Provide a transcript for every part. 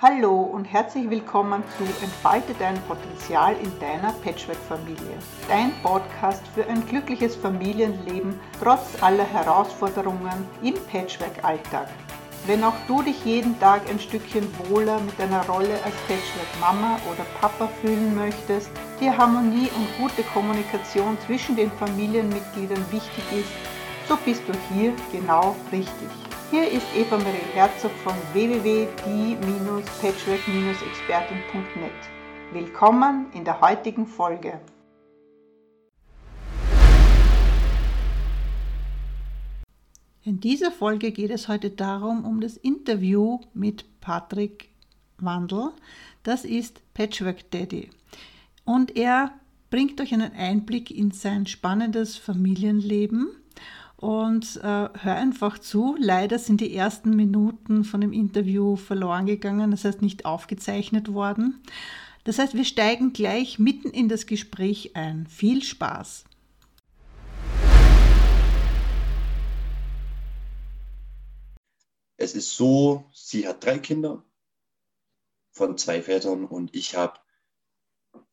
Hallo und herzlich willkommen zu Entfalte dein Potenzial in deiner Patchwork-Familie. Dein Podcast für ein glückliches Familienleben trotz aller Herausforderungen im Patchwork-Alltag. Wenn auch du dich jeden Tag ein Stückchen wohler mit deiner Rolle als Patchwork-Mama oder Papa fühlen möchtest, dir Harmonie und gute Kommunikation zwischen den Familienmitgliedern wichtig ist, so bist du hier genau richtig. Hier ist Eva Marie Herzog von www.die-patchwork-expertin.net. Willkommen in der heutigen Folge. In dieser Folge geht es heute darum, um das Interview mit Patrick Wandel. Das ist Patchwork Daddy. Und er bringt euch einen Einblick in sein spannendes Familienleben und äh, hör einfach zu. Leider sind die ersten Minuten von dem Interview verloren gegangen, das heißt nicht aufgezeichnet worden. Das heißt, wir steigen gleich mitten in das Gespräch ein. Viel Spaß! Es ist so, sie hat drei Kinder von zwei Vätern und ich habe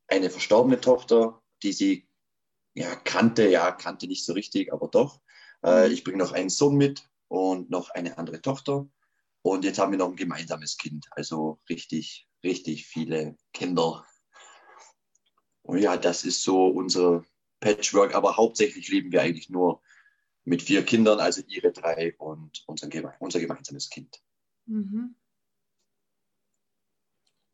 eine verstorbene Tochter, die sie ja kannte, ja kannte nicht so richtig, aber doch. Äh, ich bringe noch einen Sohn mit und noch eine andere Tochter. Und jetzt haben wir noch ein gemeinsames Kind. Also richtig, richtig viele Kinder. Und ja, das ist so unser Patchwork. Aber hauptsächlich leben wir eigentlich nur mit vier Kindern, also ihre drei und unser, unser gemeinsames Kind. Mhm.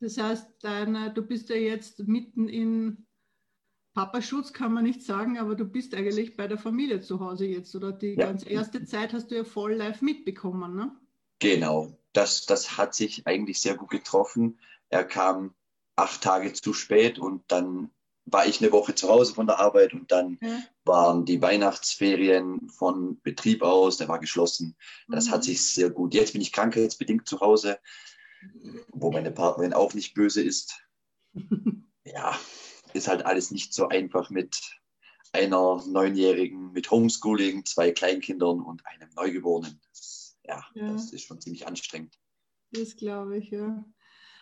Das heißt, deine, du bist ja jetzt mitten in Papaschutz kann man nicht sagen, aber du bist eigentlich bei der Familie zu Hause jetzt, oder? Die ja. ganz erste Zeit hast du ja voll live mitbekommen, ne? Genau, das, das hat sich eigentlich sehr gut getroffen. Er kam acht Tage zu spät und dann war ich eine Woche zu Hause von der Arbeit und dann ja. waren die Weihnachtsferien von Betrieb aus, der war geschlossen. Das mhm. hat sich sehr gut. Jetzt bin ich krankheitsbedingt zu Hause, wo meine Partnerin auch nicht böse ist. ja, ist halt alles nicht so einfach mit einer Neunjährigen, mit Homeschooling, zwei Kleinkindern und einem Neugeborenen. Ja, ja, das ist schon ziemlich anstrengend. Das glaube ich, ja.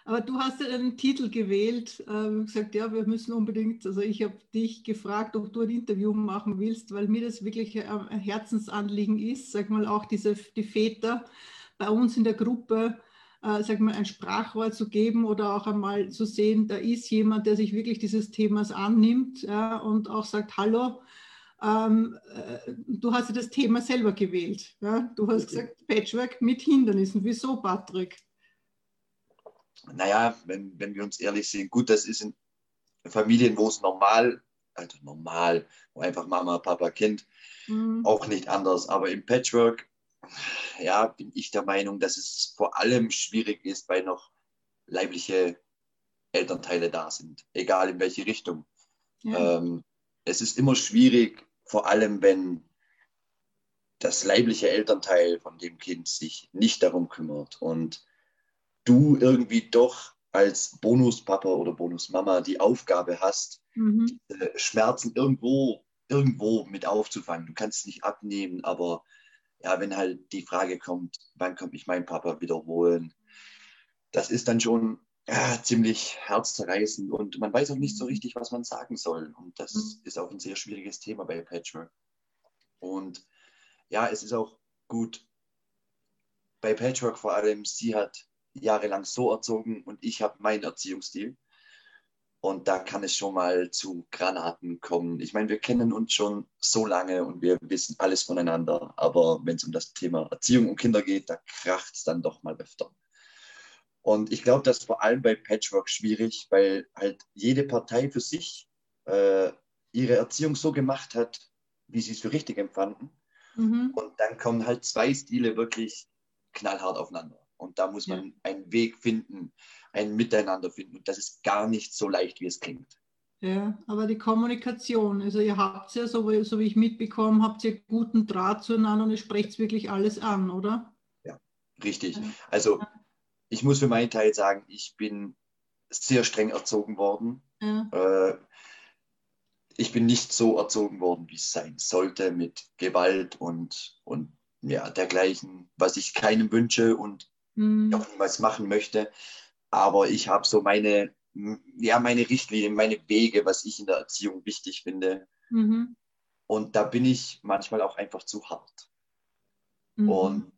Aber du hast ja einen Titel gewählt, äh, gesagt, ja, wir müssen unbedingt, also ich habe dich gefragt, ob du ein Interview machen willst, weil mir das wirklich ein Herzensanliegen ist, sag mal auch diese, die Väter bei uns in der Gruppe, äh, sag mal, ein Sprachrohr zu geben oder auch einmal zu sehen, da ist jemand, der sich wirklich dieses Themas annimmt ja, und auch sagt, hallo, ähm, äh, du hast ja das Thema selber gewählt. Ja? Du hast gesagt, Patchwork mit Hindernissen. Wieso, Patrick? Naja, wenn, wenn wir uns ehrlich sind, gut, das ist in Familien, wo es normal, also normal, wo einfach Mama, Papa, Kind, mhm. auch nicht anders. Aber im Patchwork ja, bin ich der Meinung, dass es vor allem schwierig ist, weil noch leibliche Elternteile da sind, egal in welche Richtung. Ja. Ähm, es ist immer schwierig, vor allem wenn das leibliche Elternteil von dem Kind sich nicht darum kümmert und du irgendwie doch als Bonuspapa oder Bonusmama die Aufgabe hast, mhm. Schmerzen irgendwo, irgendwo mit aufzufangen. Du kannst es nicht abnehmen, aber ja, wenn halt die Frage kommt, wann kommt mich mein Papa wiederholen, das ist dann schon ja, ziemlich herzzerreißend und man weiß auch nicht so richtig, was man sagen soll. Und das mhm. ist auch ein sehr schwieriges Thema bei Patchwork. Und ja, es ist auch gut, bei Patchwork vor allem, sie hat jahrelang so erzogen und ich habe meinen Erziehungsstil. Und da kann es schon mal zu Granaten kommen. Ich meine, wir kennen uns schon so lange und wir wissen alles voneinander. Aber wenn es um das Thema Erziehung und Kinder geht, da kracht es dann doch mal öfter. Und ich glaube, das ist vor allem bei Patchwork schwierig, weil halt jede Partei für sich äh, ihre Erziehung so gemacht hat, wie sie es für richtig empfanden. Mhm. Und dann kommen halt zwei Stile wirklich knallhart aufeinander. Und da muss man ja. einen Weg finden, ein Miteinander finden. Und das ist gar nicht so leicht, wie es klingt. Ja, aber die Kommunikation, also ihr habt ja, so wie, so wie ich mitbekommen, habt ihr guten Draht zueinander und ihr sprecht wirklich alles an, oder? Ja, richtig. Ja. Also ich muss für meinen Teil sagen, ich bin sehr streng erzogen worden. Ja. Äh, ich bin nicht so erzogen worden, wie es sein sollte, mit Gewalt und, und ja, dergleichen, was ich keinem wünsche und mhm. auch niemals machen möchte. aber ich habe so meine, ja, meine Richtlinien, meine Wege, was ich in der Erziehung wichtig finde. Mhm. Und da bin ich manchmal auch einfach zu hart. Mhm. Und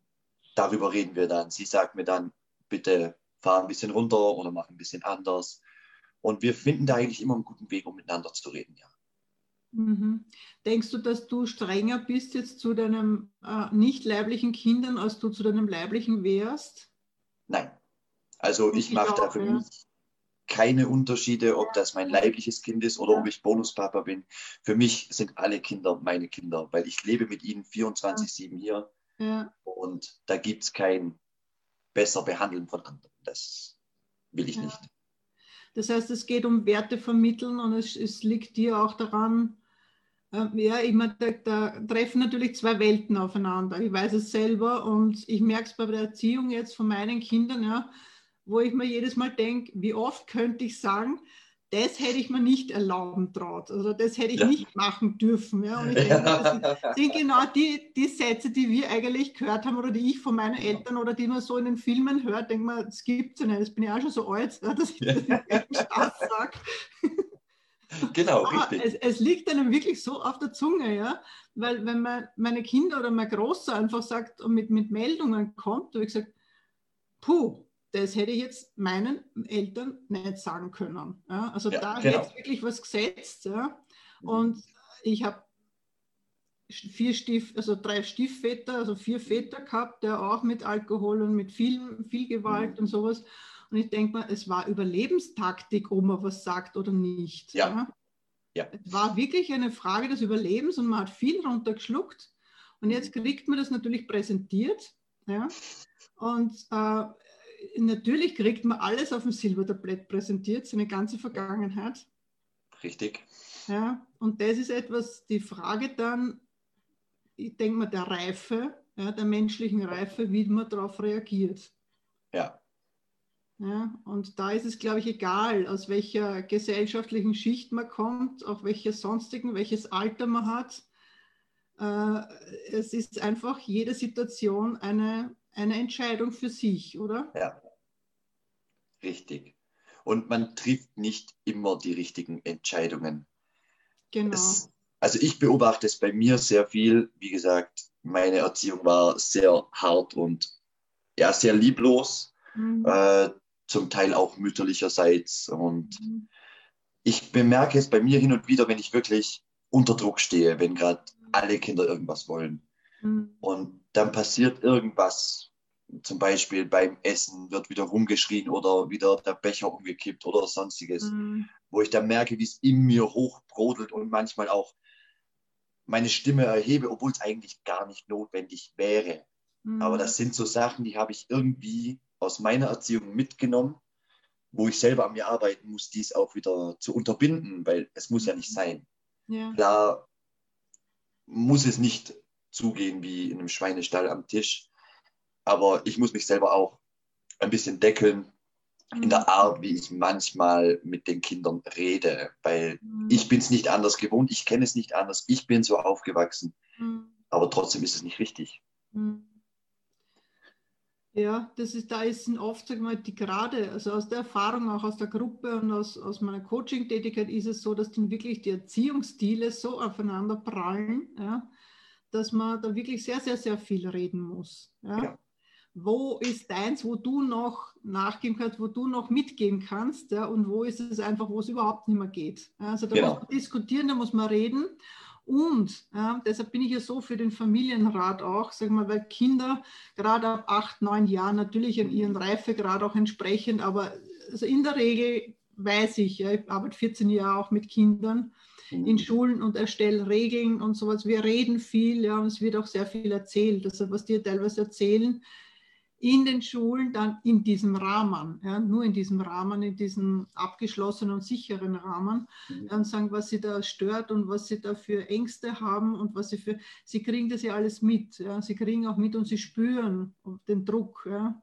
darüber reden wir dann. Sie sagt mir dann, bitte fahr ein bisschen runter oder mach ein bisschen anders. Und wir finden da eigentlich immer einen guten Weg, um miteinander zu reden, ja. Mhm. Denkst du, dass du strenger bist jetzt zu deinen äh, nicht leiblichen Kindern, als du zu deinem leiblichen wärst? Nein. Also ich, ich mache da für ja. mich keine Unterschiede, ob das mein leibliches Kind ist oder ja. ob ich Bonuspapa bin. Für mich sind alle Kinder meine Kinder, weil ich lebe mit ihnen 24-7 hier. Ja. Und da gibt es kein besser Behandeln von anderen. Das will ich nicht. Das heißt, es geht um Werte vermitteln und es, es liegt dir auch daran, ja, ich meine, da, da, treffen natürlich zwei Welten aufeinander. Ich weiß es selber und ich merke es bei der Erziehung jetzt von meinen Kindern, ja, wo ich mir jedes Mal denke, wie oft könnte ich sagen, das hätte ich mir nicht erlauben traut. Also das hätte ich ja. nicht machen dürfen. Ja. Und ich denke, das sind genau die, die Sätze, die wir eigentlich gehört haben oder die ich von meinen Eltern oder die man so in den Filmen hört, denke mal, das gibt es ja nicht. Das bin ich auch schon so alt, dass ich das nicht Spaß sage. Genau, Aber richtig. Es, es, liegt einem wirklich so auf der Zunge, ja. Weil wenn mein, meine Kinder oder mein Großer einfach sagt und mit, mit Meldungen kommt, habe ich gesagt, puh, das hätte ich jetzt meinen Eltern nicht sagen können. Ja? Also ja, da genau. hätte wirklich was gesetzt. Ja? Mhm. Und ich habe vier Stief, also drei Stiefväter, also vier Väter gehabt, der auch mit Alkohol und mit viel, viel Gewalt mhm. und sowas. Und ich denke mal, es war Überlebenstaktik, ob man was sagt oder nicht. Ja. ja. ja. Es war wirklich eine Frage des Überlebens und man hat viel runtergeschluckt. Und jetzt mhm. kriegt man das natürlich präsentiert. Ja. Und äh, natürlich kriegt man alles auf dem Silbertablett präsentiert, seine ganze Vergangenheit. Richtig. Ja, und das ist etwas, die Frage dann, ich denke mal, der Reife, ja, der menschlichen Reife, wie man darauf reagiert. Ja. Ja, und da ist es, glaube ich, egal, aus welcher gesellschaftlichen Schicht man kommt, auch welcher sonstigen, welches Alter man hat. Äh, es ist einfach jede Situation eine eine Entscheidung für sich, oder? Ja, richtig. Und man trifft nicht immer die richtigen Entscheidungen. Genau. Es, also ich beobachte es bei mir sehr viel. Wie gesagt, meine Erziehung war sehr hart und ja, sehr lieblos. Mhm. Äh, zum Teil auch mütterlicherseits. Und mhm. ich bemerke es bei mir hin und wieder, wenn ich wirklich unter Druck stehe, wenn gerade alle Kinder irgendwas wollen. Mhm. Und dann passiert irgendwas. Zum Beispiel beim Essen wird wieder rumgeschrien oder wieder der Becher umgekippt oder sonstiges. Mhm. Wo ich dann merke, wie es in mir hochbrodelt und manchmal auch meine Stimme erhebe, obwohl es eigentlich gar nicht notwendig wäre. Mhm. Aber das sind so Sachen, die habe ich irgendwie aus meiner Erziehung mitgenommen, wo ich selber an mir arbeiten muss, dies auch wieder zu unterbinden, weil es muss ja nicht sein. Ja. Klar muss es nicht zugehen wie in einem Schweinestall am Tisch. Aber ich muss mich selber auch ein bisschen deckeln in der mhm. Art, wie ich manchmal mit den Kindern rede, weil mhm. ich bin es nicht anders gewohnt, ich kenne es nicht anders, ich bin so aufgewachsen, mhm. aber trotzdem ist es nicht richtig. Mhm. Ja, das ist, da ist oft, sagen wir, die gerade, also aus der Erfahrung, auch aus der Gruppe und aus, aus meiner Coaching-Tätigkeit ist es so, dass dann wirklich die Erziehungsstile so aufeinander prallen, ja, dass man da wirklich sehr, sehr, sehr viel reden muss. Ja? ja. Wo ist deins, wo du noch nachgeben kannst, wo du noch mitgehen kannst, ja? und wo ist es einfach, wo es überhaupt nicht mehr geht. Also da genau. muss man diskutieren, da muss man reden. Und ja, deshalb bin ich ja so für den Familienrat auch, sag mal, weil Kinder gerade ab acht, neun Jahren natürlich an ihren Reifegrad auch entsprechend, aber also in der Regel weiß ich, ja, ich arbeite 14 Jahre auch mit Kindern, in Schulen und erstelle Regeln und sowas. Wir reden viel, ja, und es wird auch sehr viel erzählt. Also was die teilweise erzählen in den Schulen, dann in diesem Rahmen, ja, nur in diesem Rahmen, in diesem abgeschlossenen und sicheren Rahmen, mhm. dann sagen, was sie da stört und was sie da für Ängste haben und was sie für, sie kriegen das ja alles mit. Ja. Sie kriegen auch mit und sie spüren den Druck. Ja.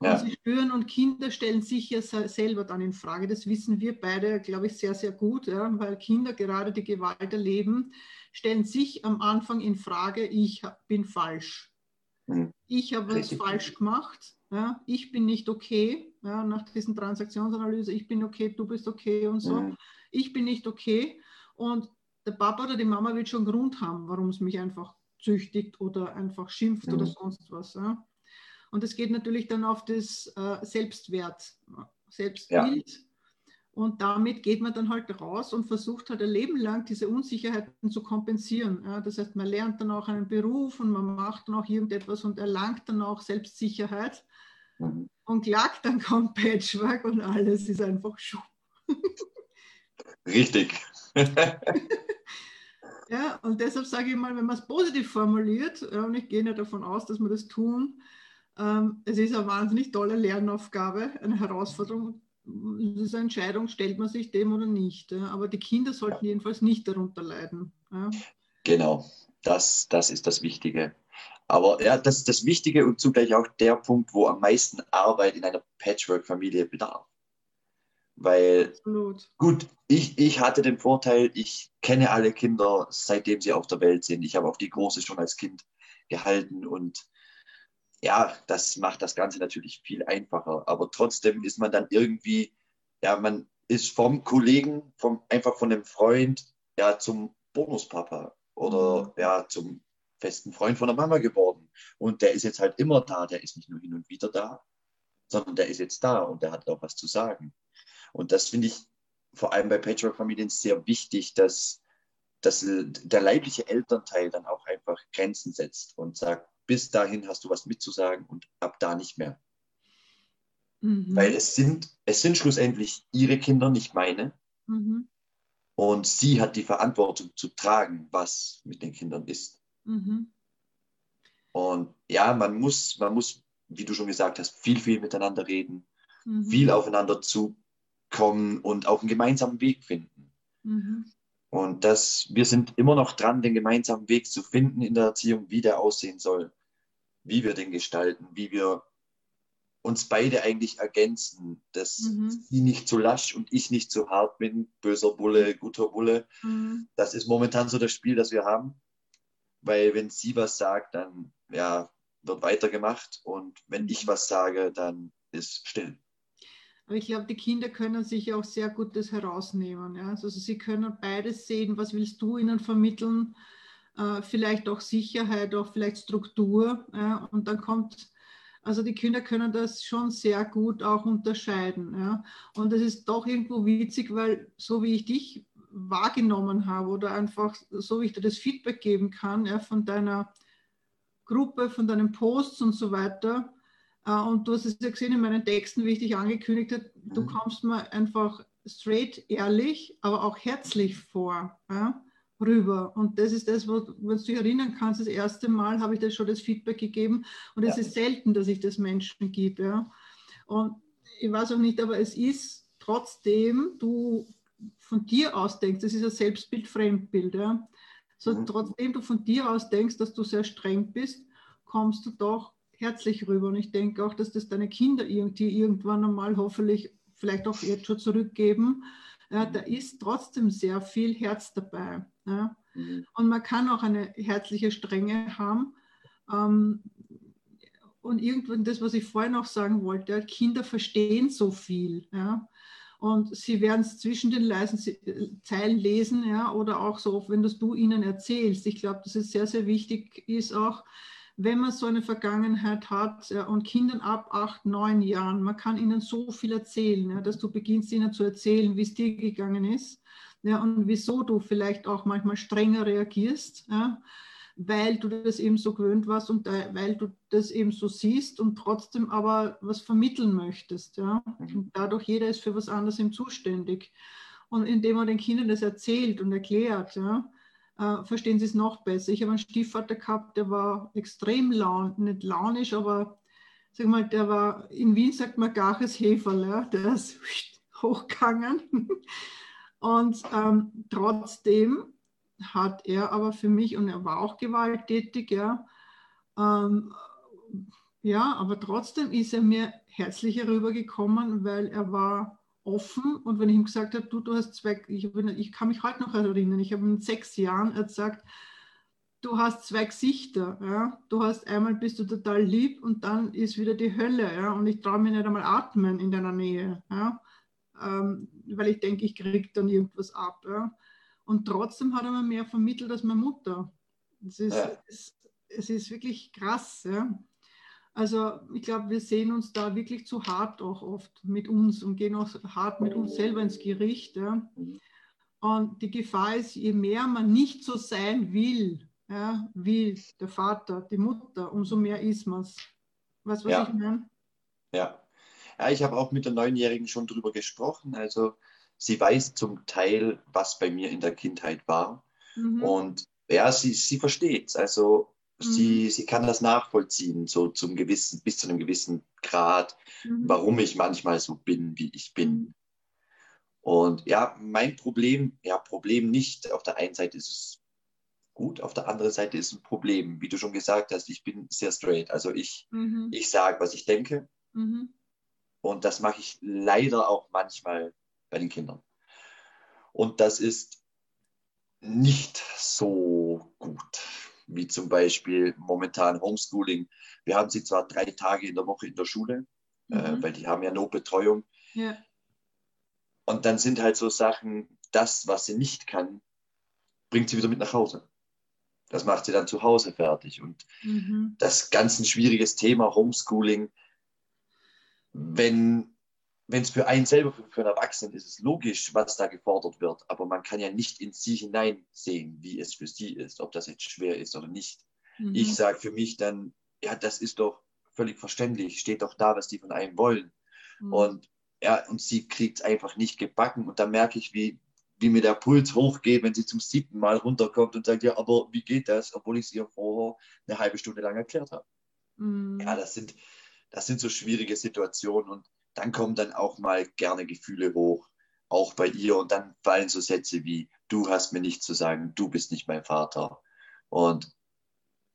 Ja. Und sie spüren und Kinder stellen sich ja selber dann in Frage. Das wissen wir beide, glaube ich, sehr, sehr gut, ja, weil Kinder gerade die Gewalt erleben, stellen sich am Anfang in Frage, ich bin falsch. Mhm. Ich habe was falsch gemacht. Ja, ich bin nicht okay. ja, nach diesen Transaktionsanalyse, ich bin okay, du bist okay und so. Mhm. Ich bin nicht okay. Und der Papa oder die Mama wird schon Grund haben, warum es mich einfach züchtigt oder einfach schimpft mhm. oder sonst was. Ja. Und es geht natürlich dann auf das äh, Selbstwert, Selbstbild. Und damit geht man dann halt raus und versucht halt ein Leben lang diese Unsicherheiten zu kompensieren. Ja, das heißt, man lernt dann auch einen Beruf und man macht dann auch irgendetwas und erlangt dann auch Selbstsicherheit. Mhm. Und klagt, dann kommt Patchwork und alles ist einfach schuh. Richtig. ja, und deshalb sage ich mal, wenn man es positiv formuliert, und ich gehe nicht davon aus, dass wir das tun, ähm, es ist eine wahnsinnig tolle Lernaufgabe, eine Herausforderung ist eine Entscheidung, stellt man sich dem oder nicht. Aber die Kinder sollten ja. jedenfalls nicht darunter leiden. Ja? Genau, das, das ist das Wichtige. Aber ja, das ist das Wichtige und zugleich auch der Punkt, wo am meisten Arbeit in einer Patchwork-Familie bedarf. Weil, Absolut. gut, ich, ich hatte den Vorteil, ich kenne alle Kinder, seitdem sie auf der Welt sind. Ich habe auch die Große schon als Kind gehalten und ja, das macht das Ganze natürlich viel einfacher. Aber trotzdem ist man dann irgendwie, ja, man ist vom Kollegen, vom, einfach von einem Freund, ja, zum Bonuspapa oder mhm. ja, zum festen Freund von der Mama geworden. Und der ist jetzt halt immer da, der ist nicht nur hin und wieder da, sondern der ist jetzt da und der hat auch was zu sagen. Und das finde ich vor allem bei Patchwork-Familien sehr wichtig, dass, dass der leibliche Elternteil dann auch einfach Grenzen setzt und sagt, bis dahin hast du was mitzusagen und ab da nicht mehr. Mhm. Weil es sind, es sind schlussendlich ihre Kinder, nicht meine. Mhm. Und sie hat die Verantwortung zu tragen, was mit den Kindern ist. Mhm. Und ja, man muss, man muss, wie du schon gesagt hast, viel, viel miteinander reden, mhm. viel aufeinander zukommen und auch einen gemeinsamen Weg finden. Und das, wir sind immer noch dran, den gemeinsamen Weg zu finden in der Erziehung, wie der aussehen soll, wie wir den gestalten, wie wir uns beide eigentlich ergänzen, dass mhm. sie nicht zu lasch und ich nicht zu hart bin, böser Bulle, guter Bulle. Mhm. Das ist momentan so das Spiel, das wir haben, weil wenn sie was sagt, dann ja, wird weitergemacht und wenn ich mhm. was sage, dann ist still. Aber ich glaube, die Kinder können sich auch sehr gut das herausnehmen. Ja? Also sie können beides sehen, was willst du ihnen vermitteln, äh, vielleicht auch Sicherheit, auch vielleicht Struktur. Ja? Und dann kommt, also die Kinder können das schon sehr gut auch unterscheiden. Ja? Und es ist doch irgendwo witzig, weil so wie ich dich wahrgenommen habe oder einfach so wie ich dir das Feedback geben kann ja, von deiner Gruppe, von deinen Posts und so weiter, und du hast es ja gesehen in meinen Texten, wie ich dich angekündigt habe, du mhm. kommst mir einfach straight, ehrlich, aber auch herzlich vor, ja, rüber. Und das ist das, wo, wenn du dich erinnern kannst, das erste Mal habe ich dir schon das Feedback gegeben und es ja. ist selten, dass ich das Menschen gebe. Ja. Und ich weiß auch nicht, aber es ist trotzdem, du von dir aus denkst, das ist ein Selbstbild, Fremdbild. Ja. So, mhm. Trotzdem du von dir aus denkst, dass du sehr streng bist, kommst du doch herzlich rüber. Und ich denke auch, dass das deine Kinder irgendwie irgendwann einmal hoffentlich vielleicht auch jetzt schon zurückgeben. Ja, da ist trotzdem sehr viel Herz dabei. Ja. Mhm. Und man kann auch eine herzliche Strenge haben. Ähm, und irgendwann das, was ich vorhin noch sagen wollte, Kinder verstehen so viel. Ja. Und sie werden es zwischen den leisen Zeilen lesen, ja, oder auch so, wenn das du ihnen erzählst. Ich glaube, dass es sehr, sehr wichtig ist auch, wenn man so eine Vergangenheit hat ja, und Kindern ab acht, neun Jahren, man kann ihnen so viel erzählen, ja, dass du beginnst ihnen zu erzählen, wie es dir gegangen ist ja, und wieso du vielleicht auch manchmal strenger reagierst, ja, weil du das eben so gewöhnt warst und weil du das eben so siehst und trotzdem aber was vermitteln möchtest. Ja. Mhm. Und dadurch jeder ist für was anderes im zuständig. Und indem man den Kindern das erzählt und erklärt, ja, äh, verstehen sie es noch besser. Ich habe einen Stiefvater gehabt, der war extrem laun, nicht launisch, aber sag mal, der war, in Wien sagt man gaches Heferl, ja, der ist hochgegangen. Und ähm, trotzdem hat er aber für mich, und er war auch gewalttätig, ja, ähm, ja, aber trotzdem ist er mir herzlicher rübergekommen, weil er war offen und wenn ich ihm gesagt habe, du, du hast zwei, ich, ich kann mich heute noch erinnern, ich habe mit sechs Jahren gesagt, du hast zwei Gesichter. Ja? Du hast einmal bist du total lieb und dann ist wieder die Hölle. Ja? Und ich traue mir nicht einmal atmen in deiner Nähe. Ja? Ähm, weil ich denke, ich kriege dann irgendwas ab. Ja? Und trotzdem hat er mir mehr vermittelt als meine Mutter. Es ist, ja. es, es, ist wirklich krass. Ja? Also ich glaube, wir sehen uns da wirklich zu hart auch oft mit uns und gehen auch hart mit uns selber ins Gericht. Ja? Und die Gefahr ist, je mehr man nicht so sein will, ja, wie der Vater, die Mutter, umso mehr ist man es. Was, was ja. ich meine? Ja. ja, ich habe auch mit der Neunjährigen schon drüber gesprochen. Also sie weiß zum Teil, was bei mir in der Kindheit war. Mhm. Und ja, sie, sie versteht es. Also. Sie, sie kann das nachvollziehen, so zum gewissen, bis zu einem gewissen Grad, mhm. warum ich manchmal so bin, wie ich bin. Mhm. Und ja, mein Problem, ja, Problem nicht. Auf der einen Seite ist es gut, auf der anderen Seite ist ein Problem. Wie du schon gesagt hast, ich bin sehr straight. Also ich, mhm. ich sage, was ich denke. Mhm. Und das mache ich leider auch manchmal bei den Kindern. Und das ist nicht so gut, wie zum Beispiel momentan Homeschooling. Wir haben sie zwar drei Tage in der Woche in der Schule, äh, mhm. äh, weil die haben ja Notbetreuung. Ja. Und dann sind halt so Sachen, das, was sie nicht kann, bringt sie wieder mit nach Hause. Das macht sie dann zu Hause fertig. Und mhm. das ganz ein schwieriges Thema Homeschooling, wenn wenn es für einen selber, für, einen Erwachsenen ist es logisch, was da gefordert wird, aber man kann ja nicht in sie hineinsehen, wie es für sie ist, ob das jetzt schwer ist oder nicht. Mhm. Ich sage für mich dann, ja, das ist doch völlig verständlich, steht doch da, was die von einem wollen. Mhm. Und ja, und sie kriegt es einfach nicht gebacken. Und da merke ich, wie, wie mir der Puls hochgeht, wenn sie zum siebten Mal runterkommt und sagt, ja, aber wie geht das, obwohl ich es ihr vorher eine halbe Stunde lang erklärt habe. Mhm. Ja, das sind, das sind so schwierige Situationen und dann kommen dann auch mal gerne Gefühle hoch, auch bei ihr. Und dann fallen so Sätze wie, du hast mir nichts zu sagen, du bist nicht mein Vater. Und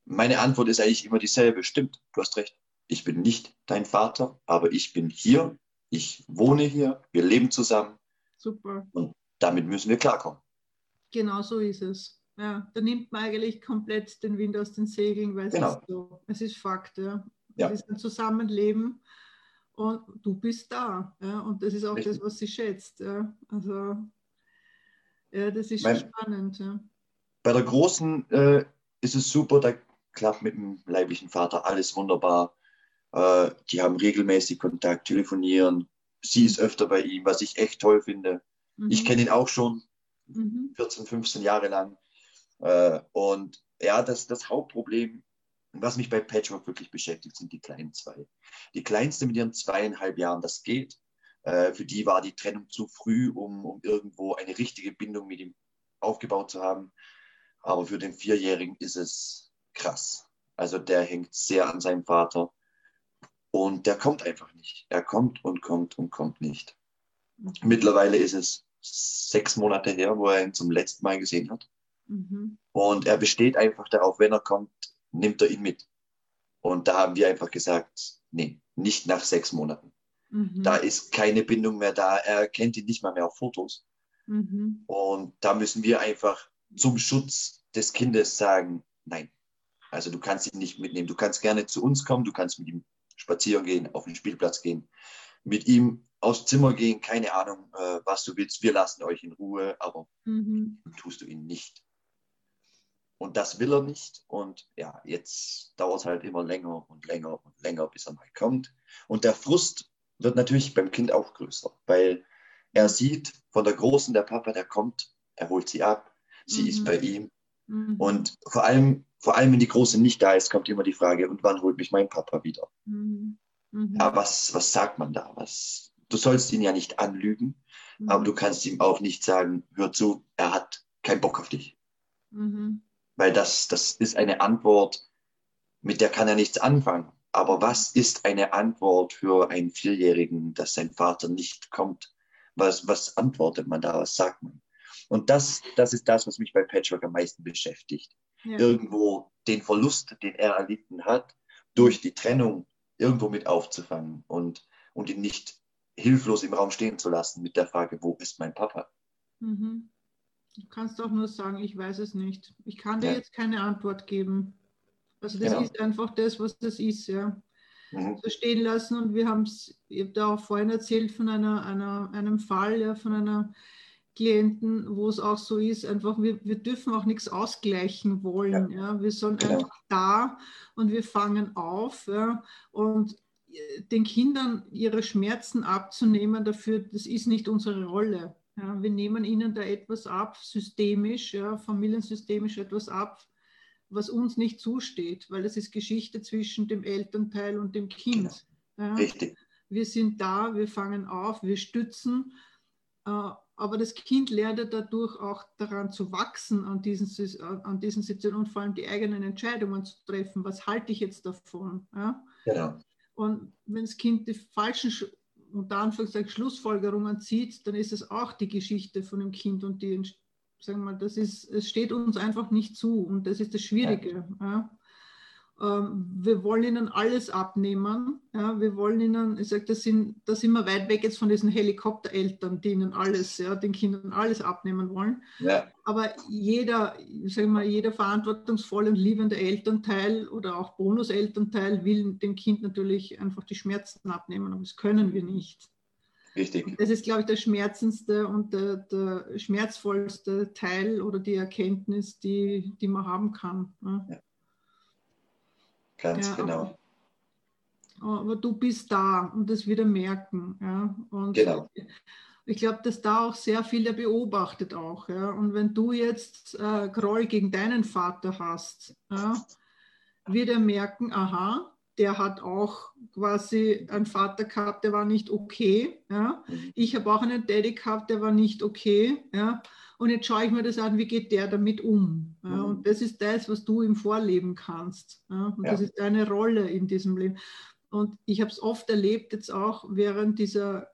meine Antwort ist eigentlich immer dieselbe. Stimmt, du hast recht. Ich bin nicht dein Vater, aber ich bin hier ich wohne hier, wir leben zusammen. Super. Und damit müssen wir klarkommen. Genau so ist es. Ja, da nimmt man eigentlich komplett den Wind aus den Segeln, weil genau. es, ist so, es ist Fakt. Ja. ja. Es ist ein Zusammenleben und du bist da. Ja. Und das ist auch Richtig. das, was sie schätzt. Ja. Also, ja, das ist mein, spannend. Ja. Bei der Großen äh, ist es super, da klappt mit dem leiblichen Vater alles wunderbar. Äh, die haben regelmäßig Kontakt, telefonieren. Sie ist öfter bei ihm, was ich echt toll finde. Mhm. Ich kenne ihn auch schon mhm. 14, 15 Jahre lang. Äh, und ja, das, das Hauptproblem, was mich bei Patchwork wirklich beschäftigt, sind die kleinen zwei. Die kleinste mit ihren zweieinhalb Jahren, das geht. Äh, für die war die Trennung zu früh, um, um irgendwo eine richtige Bindung mit ihm aufgebaut zu haben. Aber für den Vierjährigen ist es krass. Also der hängt sehr an seinem Vater. Und der kommt einfach nicht. Er kommt und kommt und kommt nicht. Mittlerweile ist es sechs Monate her, wo er ihn zum letzten Mal gesehen hat. Mhm. Und er besteht einfach darauf, wenn er kommt, nimmt er ihn mit. Und da haben wir einfach gesagt, nee, nicht nach sechs Monaten. Mhm. Da ist keine Bindung mehr da. Er kennt ihn nicht mal mehr auf Fotos. Mhm. Und da müssen wir einfach zum Schutz des Kindes sagen, nein. Also du kannst ihn nicht mitnehmen. Du kannst gerne zu uns kommen, du kannst mit ihm spazieren gehen, auf den Spielplatz gehen, mit ihm aufs Zimmer gehen, keine Ahnung, äh, was du willst, wir lassen euch in Ruhe, aber mhm. tust du ihn nicht. Und das will er nicht. Und ja, jetzt dauert es halt immer länger und länger und länger, bis er mal kommt. Und der Frust wird natürlich beim Kind auch größer, weil er sieht von der Großen, der Papa, der kommt, er holt sie ab, sie mhm. ist bei ihm. Mhm. Und vor allem vor allem wenn die Große nicht da ist, kommt immer die Frage, und wann holt mich mein Papa wieder? Mhm. Mhm. Ja, was, was sagt man da? Was, du sollst ihn ja nicht anlügen, mhm. aber du kannst ihm auch nicht sagen, hör zu, er hat keinen Bock auf dich. Mhm. Weil das, das ist eine Antwort, mit der kann er nichts anfangen. Aber was ist eine Antwort für einen Vierjährigen, dass sein Vater nicht kommt? Was, was antwortet man da? Was sagt man? Und das, das ist das, was mich bei Patchwork am meisten beschäftigt ja. irgendwo den Verlust, den er erlitten hat, durch die Trennung irgendwo mit aufzufangen und, und ihn nicht hilflos im Raum stehen zu lassen mit der Frage, wo ist mein Papa? Mhm. Du kannst auch nur sagen, ich weiß es nicht. Ich kann dir ja. jetzt keine Antwort geben. Also das genau. ist einfach das, was das ist, ja. Mhm. So stehen lassen und wir haben es, ich habe da auch vorhin erzählt von einer, einer, einem Fall, ja, von einer Klienten, wo es auch so ist, einfach wir, wir dürfen auch nichts ausgleichen wollen. Ja. ja. Wir sind genau. einfach da und wir fangen auf. Ja. Und äh, den Kindern ihre Schmerzen abzunehmen, dafür, das ist nicht unsere Rolle. Ja. Wir nehmen ihnen da etwas ab, systemisch, ja, familiensystemisch etwas ab, was uns nicht zusteht, weil es ist Geschichte zwischen dem Elternteil und dem Kind. Genau. Richtig. Wir sind da, wir fangen auf, wir stützen. Äh, aber das Kind lernt dadurch auch daran zu wachsen, an diesen, an diesen Situationen und vor allem die eigenen Entscheidungen zu treffen. Was halte ich jetzt davon? Ja? Genau. Und wenn das Kind die falschen, unter Anführungszeichen, Schlussfolgerungen zieht, dann ist es auch die Geschichte von dem Kind und die, sagen wir mal, das ist, es steht uns einfach nicht zu und das ist das Schwierige. Ja. Ja? Ähm, wir wollen ihnen alles abnehmen. Ja, wir wollen ihnen, ich sage, das sind, da sind wir weit weg jetzt von diesen Helikoptereltern, die ihnen alles, ja, den Kindern alles abnehmen wollen. Ja. Aber jeder, sag mal, jeder verantwortungsvolle und liebende Elternteil oder auch Bonuselternteil will dem Kind natürlich einfach die Schmerzen abnehmen, aber das können wir nicht. Richtig. Das ist, glaube ich, der schmerzendste und der, der schmerzvollste Teil oder die Erkenntnis, die, die man haben kann. Ja. Ganz ja, genau. Aber, aber, du bist da und das wieder merken. Ja? Und genau. Ich glaube, dass da auch sehr viel beobachtet auch. Ja? Und wenn du jetzt äh, Groll gegen deinen Vater hast, ja, wird er merken, aha, der hat auch quasi einen Vater gehabt, der war nicht okay. Ja? Mhm. Ich habe auch einen Daddy gehabt, der war nicht okay. Ja? Und jetzt schaue ich mir das an, wie geht der damit um. Ja, mhm. Und das ist das, was du ihm vorleben kannst. Ja, und ja. das ist deine Rolle in diesem Leben. Und ich habe es oft erlebt, jetzt auch während dieser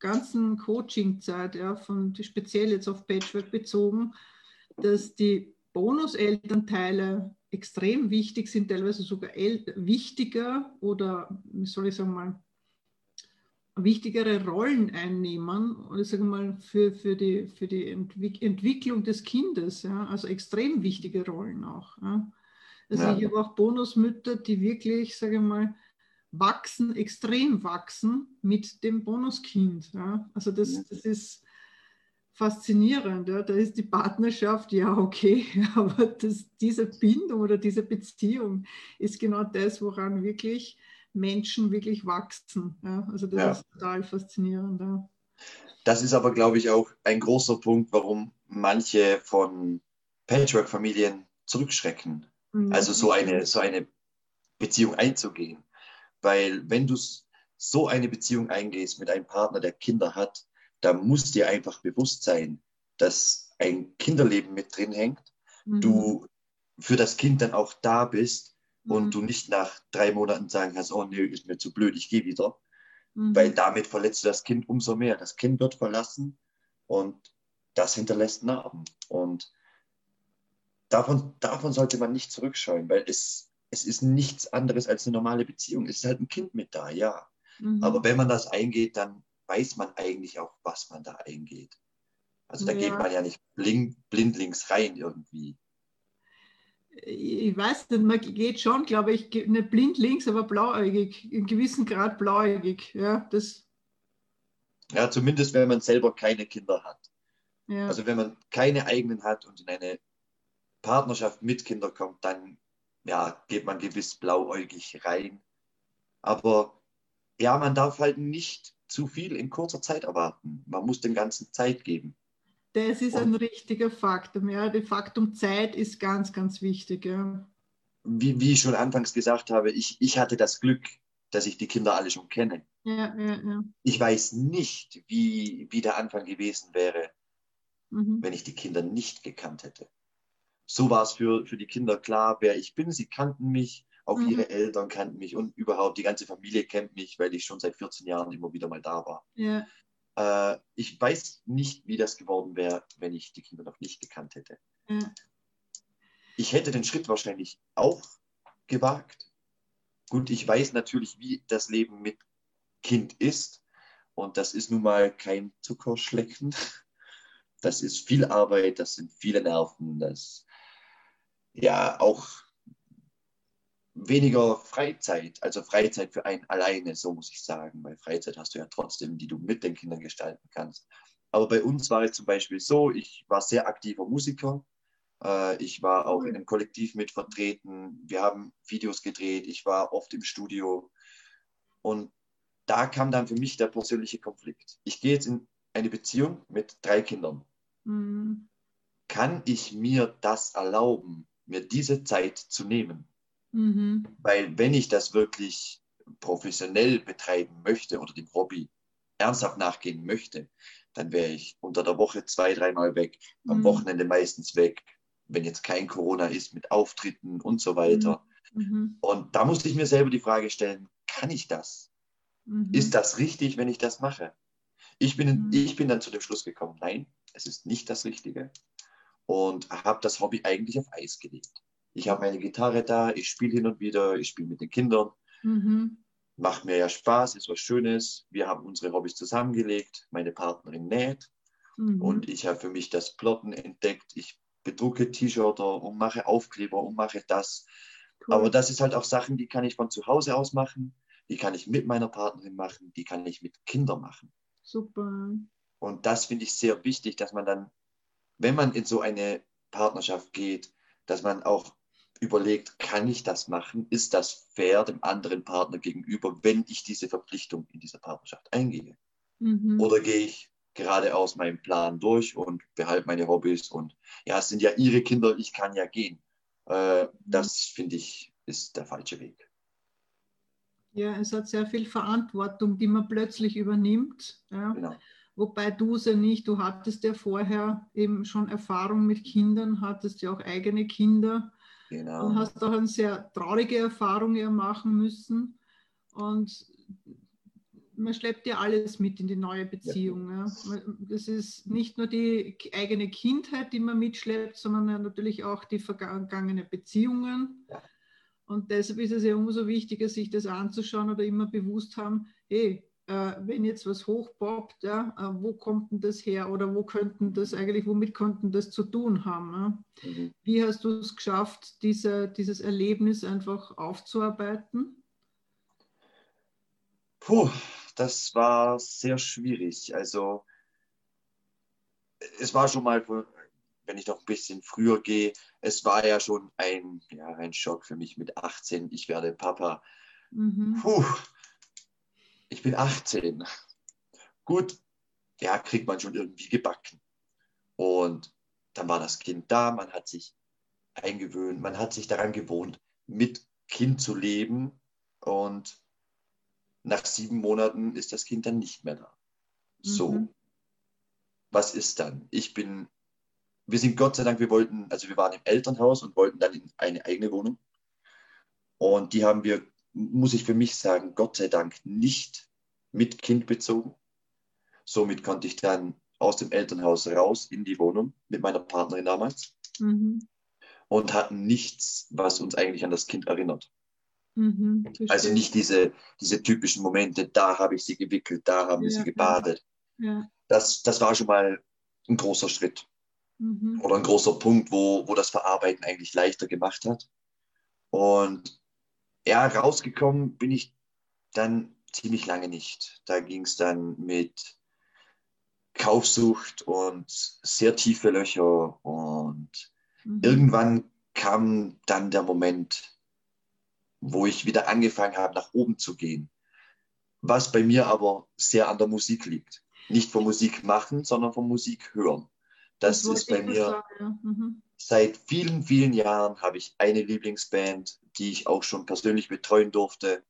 ganzen Coaching-Zeit, ja, von speziell jetzt auf Patchwork bezogen, dass die Bonuselternteile extrem wichtig sind, teilweise sogar wichtiger oder, wie soll ich sagen mal, wichtigere Rollen einnehmen, ich sage mal, für, für, die, für die Entwick Entwicklung des Kindes, ja, also extrem wichtige Rollen auch. Ja. Also ja. ich habe auch Bonusmütter, die wirklich, sage ich mal, wachsen, extrem wachsen mit dem Bonuskind. Ja. Also das, das ist faszinierend. Ja. Da ist die Partnerschaft, ja, okay, aber das, diese Bindung oder diese Beziehung ist genau das, woran wirklich Menschen wirklich wachsen. Ja? Also das ja. ist total faszinierend. Ja. Das ist aber, glaube ich, auch ein großer Punkt, warum manche von Patchwork-Familien zurückschrecken. Mhm. Also so eine, so eine Beziehung einzugehen. Weil wenn du so eine Beziehung eingehst mit einem Partner, der Kinder hat, da muss dir einfach bewusst sein, dass ein Kinderleben mit drin hängt. Mhm. Du für das Kind dann auch da bist und mhm. du nicht nach drei Monaten sagen kannst, oh nee, ist mir zu blöd, ich gehe wieder. Mhm. Weil damit verletzt du das Kind umso mehr. Das Kind wird verlassen und das hinterlässt Narben. Und davon, davon sollte man nicht zurückscheuen, weil es, es ist nichts anderes als eine normale Beziehung. Es ist halt ein Kind mit da, ja. Mhm. Aber wenn man das eingeht, dann weiß man eigentlich auch, was man da eingeht. Also da ja. geht man ja nicht blind, blindlings rein irgendwie ich weiß nicht, man geht schon, glaube ich, nicht blind links, aber blauäugig, in gewissem Grad blauäugig. Ja, das ja, zumindest wenn man selber keine Kinder hat. Ja. Also wenn man keine eigenen hat und in eine Partnerschaft mit Kindern kommt, dann ja, geht man gewiss blauäugig rein. Aber ja, man darf halt nicht zu viel in kurzer Zeit erwarten. Man muss dem Ganzen Zeit geben. Das ist ein richtiger Faktum. Ja. Das Faktum Zeit ist ganz, ganz wichtig. Ja. Wie, wie ich schon anfangs gesagt habe, ich, ich hatte das Glück, dass ich die Kinder alle schon kenne. Ja, ja, ja. Ich weiß nicht, wie, wie der Anfang gewesen wäre, mhm. wenn ich die Kinder nicht gekannt hätte. So war es für, für die Kinder klar, wer ich bin. Sie kannten mich, auch mhm. ihre Eltern kannten mich und überhaupt die ganze Familie kennt mich, weil ich schon seit 14 Jahren immer wieder mal da war. Ja. Äh, ich weiß nicht, wie das geworden wäre, wenn ich die Kinder noch nicht gekannt hätte. Mhm. Ich hätte den Schritt wahrscheinlich auch gewagt. Gut, ich weiß natürlich, wie das Leben mit Kind ist. Und das ist nun mal kein Zuckerschlecken. das ist viel Arbeit, das sind viele Nerven, das ja auch weniger Freizeit, also Freizeit für einen alleine, so muss ich sagen, weil Freizeit hast du ja trotzdem, die du mit den Kindern gestalten kannst. Aber bei uns war es zum Beispiel so, ich war sehr aktiver Musiker, äh, ich war auch in einem Kollektiv mit vertreten, wir haben Videos gedreht, ich war oft im Studio und da kam dann für mich der persönliche Konflikt. Ich gehe jetzt in eine Beziehung mit drei Kindern. Mhm. Kann ich mir das erlauben, mir diese Zeit zu nehmen? Mhm. Weil wenn ich das wirklich professionell betreiben möchte oder dem Hobby ernsthaft nachgehen möchte, dann wäre ich unter der Woche zwei, dreimal weg, am mhm. Wochenende meistens weg, wenn jetzt kein Corona ist, mit Auftritten und so weiter. Mhm. mhm. Und da musste ich mir selber die Frage stellen, kann ich das? Mhm. Ist das richtig, wenn ich das mache? Ich bin, mhm. ich bin dann zu dem Schluss gekommen, nein, es ist nicht das Richtige. Und habe das Hobby eigentlich auf Eis gelegt. Ich habe meine Gitarre da, ich spiele hin und wieder, ich spiele mit den Kindern. Mhm. Macht mir ja Spaß, ist was Schönes. Wir haben unsere Hobbys zusammengelegt. Meine Partnerin näht. Mhm. Und ich habe für mich das Plotten entdeckt. Ich bedrucke T-Shirts und mache Aufkleber und mache das. Cool. Aber das ist halt auch Sachen, die kann ich von zu Hause aus machen. Die kann ich mit meiner Partnerin machen. Die kann ich mit Kindern machen. Super. Und das finde ich sehr wichtig, dass man dann, wenn man in so eine Partnerschaft geht, dass man auch überlegt, kann ich das machen? Ist das fair dem anderen Partner gegenüber, wenn ich diese Verpflichtung in dieser Partnerschaft eingehe? Mhm. Oder gehe ich geradeaus meinen Plan durch und behalte meine Hobbys und ja, es sind ja ihre Kinder, ich kann ja gehen. Äh, mhm. Das finde ich ist der falsche Weg. Ja, es hat sehr viel Verantwortung, die man plötzlich übernimmt. Ja. Genau. Wobei du es ja nicht, du hattest ja vorher eben schon Erfahrung mit Kindern, hattest ja auch eigene Kinder genau. und hast auch eine sehr traurige Erfahrung ja machen müssen. Und man schleppt ja alles mit in die neue Beziehung. Ja. Das ist nicht nur die eigene Kindheit, die man mitschleppt, sondern natürlich auch die vergangenen Beziehungen. Ja. Und deshalb ist es ja umso wichtiger, sich das anzuschauen oder immer bewusst haben, hey, wenn jetzt was hochpoppt, ja, äh, wo kommt denn das her oder wo könnten das eigentlich, womit könnten das zu tun haben? Ja? Mhm. Wie hast du es geschafft, diese, dieses Erlebnis einfach aufzuarbeiten? Puh, das war sehr schwierig. Also es war schon mal wenn ich noch ein bisschen früher gehe, es war ja schon ein, ja, ein Schock für mich mit 18. Ich werde Papa. Mhm. Puh, ich bin 18. Gut, ja, kriegt man schon irgendwie gebacken. Und dann war das Kind da, man hat sich eingewöhnt, man hat sich daran gewohnt, mit Kind zu leben. Und nach sieben Monaten ist das Kind dann nicht mehr da. So. Mhm. Was ist dann? Ich bin wir sind Gott sei Dank, wir wollten, also wir waren im Elternhaus und wollten dann in eine eigene Wohnung. Und die haben wir, muss ich für mich sagen, Gott sei Dank nicht mit Kind bezogen. Somit konnte ich dann aus dem Elternhaus raus in die Wohnung mit meiner Partnerin damals mhm. und hatten nichts, was uns eigentlich an das Kind erinnert. Mhm, also nicht diese, diese typischen Momente, da habe ich sie gewickelt, da haben wir sie gebadet. Ja. Das, das war schon mal ein großer Schritt. Mhm. Oder ein großer Punkt, wo, wo das Verarbeiten eigentlich leichter gemacht hat. Und ja, rausgekommen bin ich dann ziemlich lange nicht. Da ging es dann mit Kaufsucht und sehr tiefe Löcher. Und mhm. irgendwann kam dann der Moment, wo ich wieder angefangen habe, nach oben zu gehen. Was bei mir aber sehr an der Musik liegt. Nicht vom Musik machen, sondern vom Musik hören. Das, das ist bei mir. Sagen, ja. mhm. Seit vielen, vielen Jahren habe ich eine Lieblingsband, die ich auch schon persönlich betreuen durfte.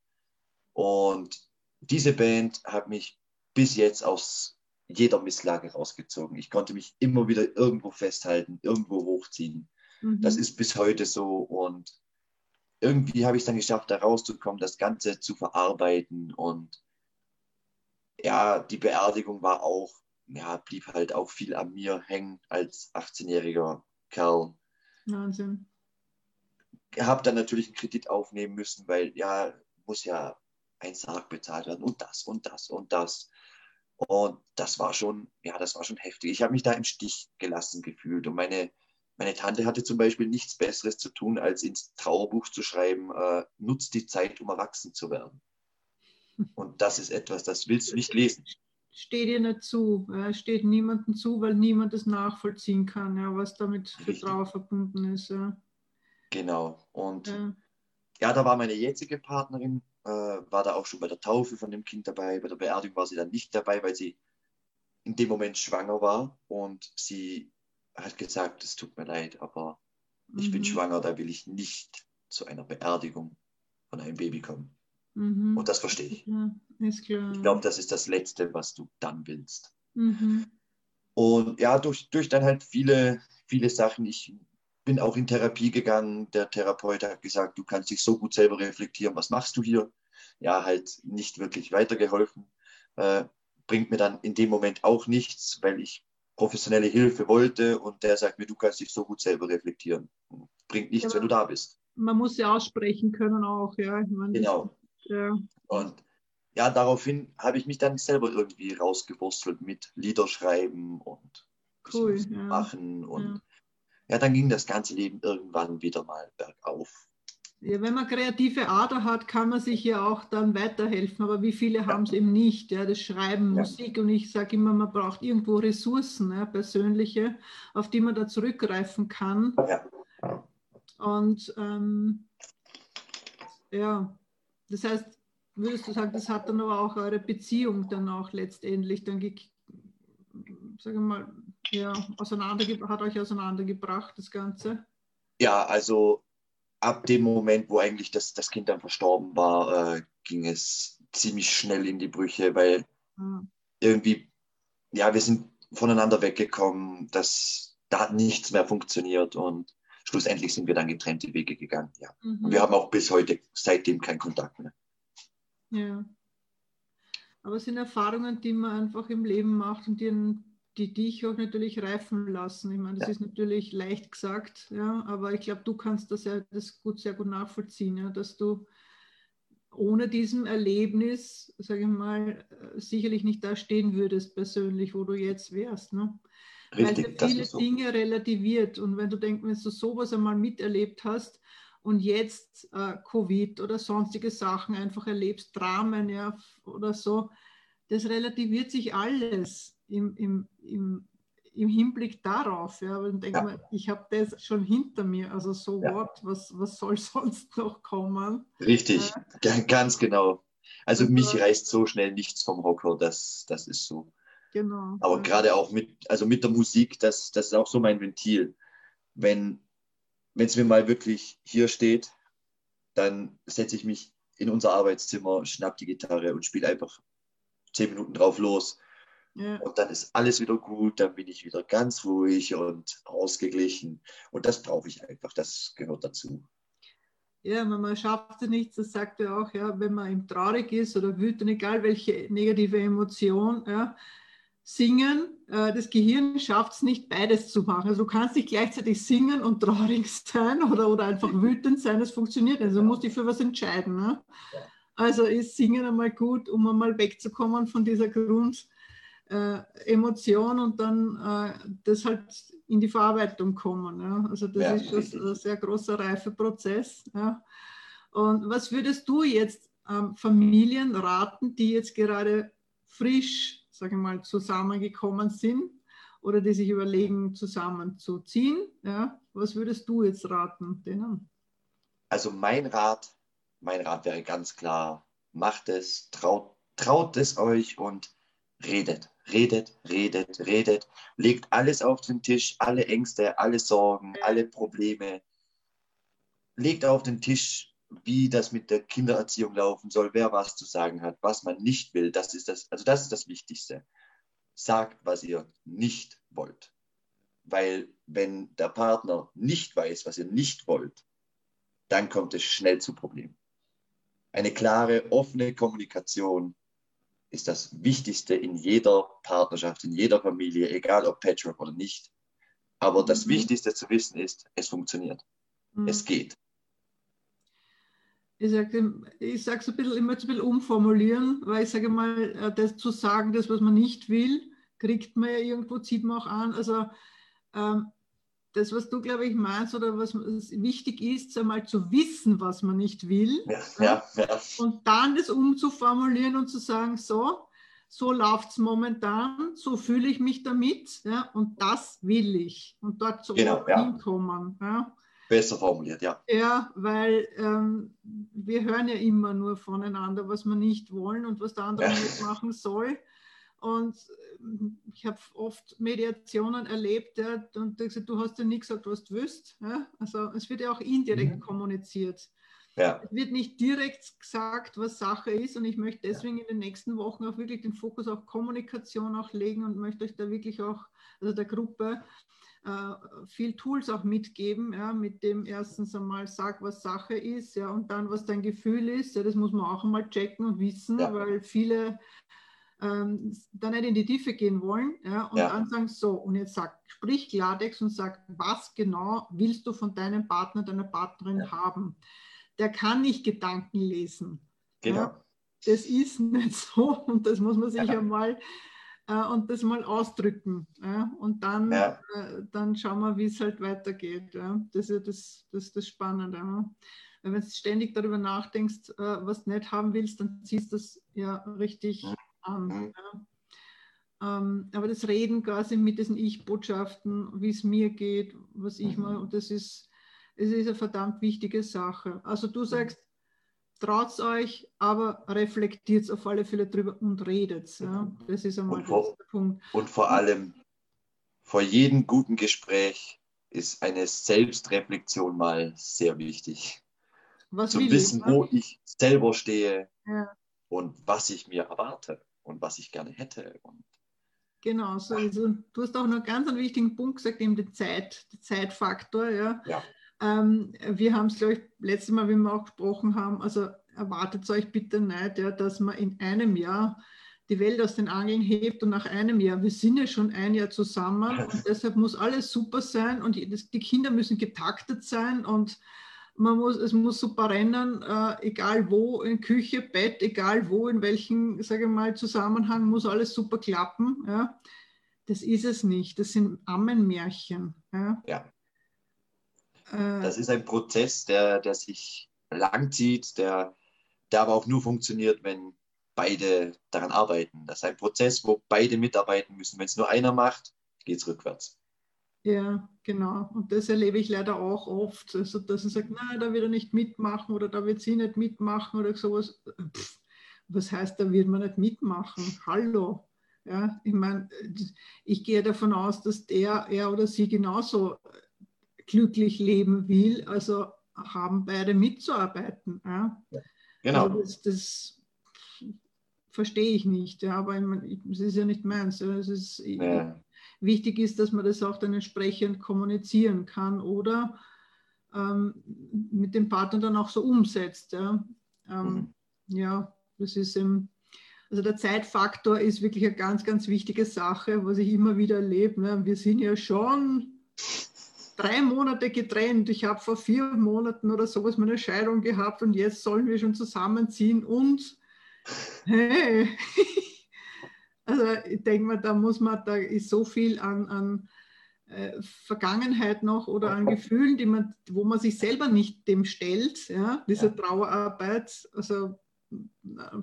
Und diese Band hat mich bis jetzt aus jeder Misslage rausgezogen. Ich konnte mich immer wieder irgendwo festhalten, irgendwo hochziehen. Mhm. Das ist bis heute so. Und irgendwie habe ich es dann geschafft, da rauszukommen, das Ganze zu verarbeiten. Und ja, die Beerdigung war auch ja, blieb halt auch viel an mir hängen als 18-jähriger Kerl. Wahnsinn. Habe dann natürlich einen Kredit aufnehmen müssen, weil ja, muss ja ein Sarg bezahlt werden und das und das und das. Und das war schon, ja, das war schon heftig. Ich habe mich da im Stich gelassen gefühlt. Und meine, meine Tante hatte zum Beispiel nichts Besseres zu tun, als ins Trauerbuch zu schreiben, äh, nutzt die Zeit, um erwachsen zu werden. Und das ist etwas, das willst du nicht lesen. Steht dir nicht zu, ja, steht niemandem zu, weil niemand es nachvollziehen kann, ja, was damit für. Trauer verbunden ist. Ja. Genau. Und ja. ja. da war meine jetzige Partnerin, äh, war da auch schon bei der Taufe von dem Kind dabei. Bei der Beerdigung war sie dann nicht dabei, weil sie in dem Moment schwanger war und sie hat gesagt, es tut mir leid, aber mhm. ich bin mhm. schwanger, da will ich nicht zu einer Beerdigung von einem Baby kommen. Mhm. Und das verstehe ich. Ja. Ich glaube, das ist das Letzte, was du dann willst. Mhm. Und ja, durch, durch dann halt viele, viele Sachen. Ich bin auch in Therapie gegangen. Der Therapeut hat gesagt, du kannst dich so gut selber reflektieren. Was machst du hier? Ja, halt nicht wirklich weitergeholfen. Äh, bringt mir dann in dem Moment auch nichts, weil ich professionelle Hilfe wollte und der sagt mir, du kannst dich so gut selber reflektieren. Bringt nichts, ja, wenn du da bist. Man muss ja aussprechen können auch, ja. Meine, genau. Ja. Und ja, daraufhin habe ich mich dann selber irgendwie rausgewurstelt mit Liederschreiben und cool, ja. machen. Und ja. ja. dann ging das ganze Leben irgendwann wieder mal bergauf. Ja, wenn man kreative Ader hat, kann man sich ja auch dann weiterhelfen, aber wie viele ja. haben es eben nicht, ja, das Schreiben, Musik und ich sage immer, man braucht irgendwo Ressourcen, ja, persönliche, auf die man da zurückgreifen kann. Ja. Und ähm, ja, das heißt, würdest du sagen, das hat dann aber auch eure Beziehung dann auch letztendlich dann, sage mal, ja, auseinander, hat euch auseinandergebracht, das Ganze? Ja, also ab dem Moment, wo eigentlich das, das Kind dann verstorben war, äh, ging es ziemlich schnell in die Brüche, weil mhm. irgendwie, ja, wir sind voneinander weggekommen, das, da hat nichts mehr funktioniert und schlussendlich sind wir dann getrennte Wege gegangen. Ja. Mhm. Und wir haben auch bis heute seitdem keinen Kontakt mehr. Ja. Aber es sind Erfahrungen, die man einfach im Leben macht und die, die dich auch natürlich reifen lassen. Ich meine, das ja. ist natürlich leicht gesagt, ja, aber ich glaube, du kannst das ja das gut, sehr gut nachvollziehen, ja, dass du ohne diesem Erlebnis, sage ich mal, sicherlich nicht da stehen würdest persönlich, wo du jetzt wärst. Ne? Richtig, Weil ja viele so. Dinge relativiert. Und wenn du denkst, wenn du sowas einmal miterlebt hast und jetzt äh, Covid oder sonstige Sachen einfach erlebst, Dramen ja, oder so, das relativiert sich alles im, im, im, im Hinblick darauf. Ja, und denke ja. mal, ich habe das schon hinter mir, also so ja. what, was, was soll sonst noch kommen? Richtig, äh, ganz genau. Also mich reißt so schnell nichts vom Hocker, das, das ist so. Genau. Aber ja. gerade auch mit, also mit der Musik, das, das ist auch so mein Ventil. Wenn es mir mal wirklich hier steht, dann setze ich mich in unser Arbeitszimmer, schnapp die Gitarre und spiele einfach zehn Minuten drauf los. Ja. Und dann ist alles wieder gut, dann bin ich wieder ganz ruhig und ausgeglichen. Und das brauche ich einfach, das gehört dazu. Ja, man schafft es nicht, das sagt er auch, ja, wenn man ihm traurig ist oder wütend, egal welche negative Emotion, ja, Singen, äh, das Gehirn schafft es nicht, beides zu machen. Also du kannst nicht gleichzeitig singen und traurig sein oder, oder einfach wütend sein, das funktioniert nicht. Also du musst dich für was entscheiden. Ne? Also ist Singen einmal gut, um einmal wegzukommen von dieser Grundemotion äh, und dann äh, das halt in die Verarbeitung kommen. Ja? Also das ja, ist schon ein sehr großer Reifeprozess. Ja? Und was würdest du jetzt ähm, Familien raten, die jetzt gerade frisch sage ich mal, zusammengekommen sind oder die sich überlegen, zusammenzuziehen. Ja? Was würdest du jetzt raten denen? Also mein Rat, mein Rat wäre ganz klar, macht es, traut, traut es euch und redet, redet, redet, redet, legt alles auf den Tisch, alle Ängste, alle Sorgen, alle Probleme, legt auf den Tisch, wie das mit der Kindererziehung laufen soll, wer was zu sagen hat, was man nicht will, das ist das, also das ist das Wichtigste. Sagt, was ihr nicht wollt. Weil wenn der Partner nicht weiß, was ihr nicht wollt, dann kommt es schnell zu Problemen. Eine klare, offene Kommunikation ist das Wichtigste in jeder Partnerschaft, in jeder Familie, egal ob Patchwork oder nicht. Aber das mhm. Wichtigste zu wissen ist, es funktioniert. Mhm. Es geht. Ich sage ich es ein bisschen, immer ein bisschen umformulieren, weil ich sage mal, äh, das zu sagen, das, was man nicht will, kriegt man ja irgendwo, zieht man auch an. Also ähm, das, was du, glaube ich, meinst oder was wichtig ist, einmal zu wissen, was man nicht will. Ja, ja, ja. Und dann das umzuformulieren und zu sagen, so, so läuft es momentan, so fühle ich mich damit ja, und das will ich. Und dort zu genau, hinkommen. Ja. Besser formuliert, ja. Ja, weil ähm, wir hören ja immer nur voneinander, was wir nicht wollen und was der andere ja. nicht machen soll. Und ähm, ich habe oft Mediationen erlebt ja, und gesagt, du hast ja nie gesagt, was du willst. Ja? Also es wird ja auch indirekt mhm. kommuniziert. Ja. Es wird nicht direkt gesagt, was Sache ist und ich möchte deswegen in den nächsten Wochen auch wirklich den Fokus auf Kommunikation auch legen und möchte euch da wirklich auch, also der Gruppe, äh, viel Tools auch mitgeben, ja, mit dem erstens einmal sag, was Sache ist, ja, und dann, was dein Gefühl ist, ja, das muss man auch einmal checken und wissen, ja. weil viele ähm, da nicht in die Tiefe gehen wollen, ja, und ja. dann sagen, so, und jetzt sag, sprich Klartext und sag, was genau willst du von deinem Partner, deiner Partnerin ja. haben? Der kann nicht Gedanken lesen. Genau. Ja, das ist nicht so und das muss man sich ja. einmal äh, und das mal ausdrücken. Ja? Und dann, ja. äh, dann schauen wir, wie es halt weitergeht. Ja? Das ist ja das, das, das Spannende. Ja? Wenn du ständig darüber nachdenkst, äh, was du nicht haben willst, dann ziehst du das ja richtig mhm. an. Mhm. Ähm, aber das Reden quasi mit diesen Ich-Botschaften, wie es mir geht, was ich mhm. mal, und das ist, es ist eine verdammt wichtige Sache. Also du sagst, traut euch, aber reflektiert auf alle Fälle drüber und redet. Ja? Das ist einmal vor, der Punkt. Und vor allem, vor jedem guten Gespräch ist eine Selbstreflexion mal sehr wichtig. Was Zu wissen, ich, wo ich selber stehe ja. und was ich mir erwarte und was ich gerne hätte. Und genau, so also, du hast auch noch ganz einen wichtigen Punkt gesagt, eben den, Zeit, den Zeitfaktor. Ja. ja. Ähm, wir haben es, glaube ich, letztes Mal, wie wir auch gesprochen haben, also erwartet euch bitte nicht, ja, dass man in einem Jahr die Welt aus den Angeln hebt und nach einem Jahr, wir sind ja schon ein Jahr zusammen und deshalb muss alles super sein und die Kinder müssen getaktet sein und man muss, es muss super rennen, äh, egal wo, in Küche, Bett, egal wo, in welchem, sage ich mal, Zusammenhang, muss alles super klappen. Ja. Das ist es nicht, das sind Ammenmärchen. Ja. ja. Äh, das ist ein Prozess, der, der sich langzieht, der, der aber auch nur funktioniert, wenn beide daran arbeiten. Das ist ein Prozess, wo beide mitarbeiten müssen. Wenn es nur einer macht, geht es rückwärts. Ja, genau. Und das erlebe ich leider auch oft. Also, dass er sagt, nein, da wird er nicht mitmachen oder da wird sie nicht mitmachen oder sowas. Pff, was heißt, da wird man nicht mitmachen? Hallo. Ja, ich meine, ich gehe davon aus, dass der, er oder sie genauso glücklich leben will, also haben beide mitzuarbeiten. Ja? ja genau. Also das, das, verstehe ich nicht, ja, aber es ist ja nicht meins. Es ist, ja. Wichtig ist, dass man das auch dann entsprechend kommunizieren kann oder ähm, mit dem Partner dann auch so umsetzt. Ja, ähm, mhm. ja das ist eben, also der Zeitfaktor ist wirklich eine ganz, ganz wichtige Sache, was ich immer wieder erlebe. Ne? Wir sind ja schon drei Monate getrennt. Ich habe vor vier Monaten oder sowas meine Scheidung gehabt und jetzt sollen wir schon zusammenziehen und hey. Also ich denke mal, da muss man, da ist so viel an, an äh, Vergangenheit noch oder an Gefühlen, die man, wo man sich selber nicht dem stellt, ja, diese ja. Trauerarbeit. Also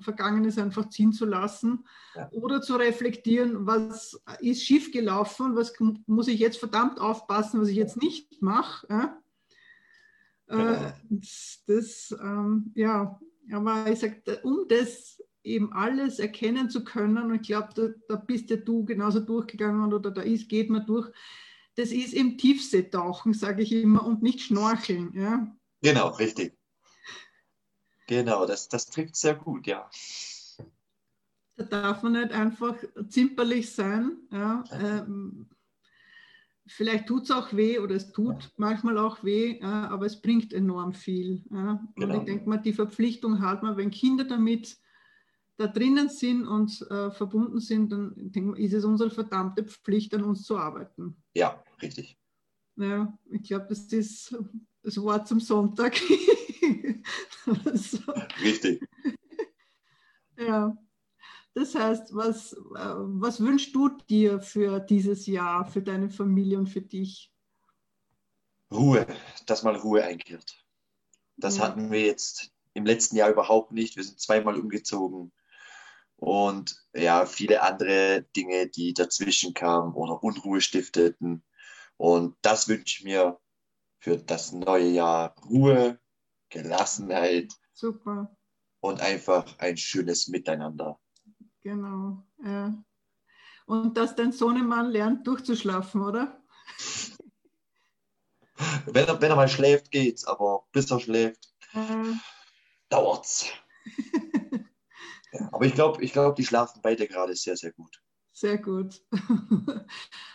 Vergangenes einfach ziehen zu lassen ja. oder zu reflektieren, was ist schiefgelaufen, was muss ich jetzt verdammt aufpassen, was ich jetzt nicht mache. Ja? Genau. Äh, das, das ähm, ja, aber ich sage, um das eben alles erkennen zu können, und ich glaube, da, da, bist ja du genauso durchgegangen oder da ist, geht man durch, das ist im Tiefseetauchen, sage ich immer, und nicht Schnorcheln. Ja? Genau, richtig. Genau, das, das trifft sehr gut, ja. Da darf man nicht einfach zimperlich sein. Ja. Ähm, vielleicht tut es auch weh oder es tut ja. manchmal auch weh, ja, aber es bringt enorm viel. Ja. Genau. Und ich denke mal, die Verpflichtung hat man, wenn Kinder damit da drinnen sind und äh, verbunden sind, dann denke ich, ist es unsere verdammte Pflicht, an uns zu arbeiten. Ja, richtig. Ja, ich glaube, das ist das Wort zum Sonntag. so. Richtig. Ja. Das heißt, was, äh, was wünschst du dir für dieses Jahr, für deine Familie und für dich? Ruhe, dass mal Ruhe einkehrt. Das ja. hatten wir jetzt im letzten Jahr überhaupt nicht. Wir sind zweimal umgezogen und ja, viele andere Dinge, die dazwischen kamen oder Unruhe stifteten. Und das wünsche ich mir für das neue Jahr. Ruhe, Gelassenheit. Super. Und einfach ein schönes Miteinander. Genau, ja. Und dass dein Sohnemann lernt, durchzuschlafen, oder? Wenn er, wenn er mal schläft, geht's, aber bis er schläft, äh. dauert's. ja, aber ich glaube, ich glaub, die schlafen beide gerade sehr, sehr gut. Sehr gut.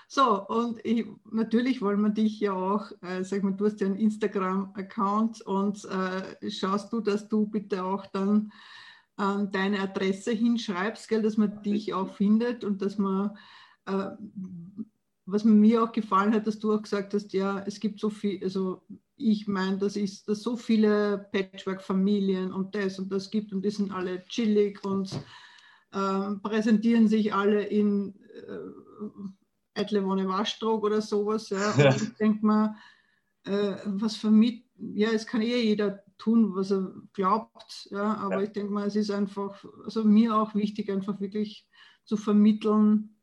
so, und ich, natürlich wollen wir dich ja auch, äh, sag mal, du hast ja einen Instagram-Account und äh, schaust du, dass du bitte auch dann äh, deine Adresse hinschreibst, gell, dass man dich auch findet und dass man äh, was mir auch gefallen hat, dass du auch gesagt hast, ja, es gibt so viel, also ich meine, das ist, dass so viele Patchwork-Familien und das und das gibt und die sind alle chillig und äh, präsentieren sich alle in äh, Edlewone Waschtrog oder sowas. Ja. Und ich denke mal, äh, was vermittelt, ja, es kann eh jeder tun, was er glaubt, ja, aber ja. ich denke mal, es ist einfach, also mir auch wichtig, einfach wirklich zu vermitteln,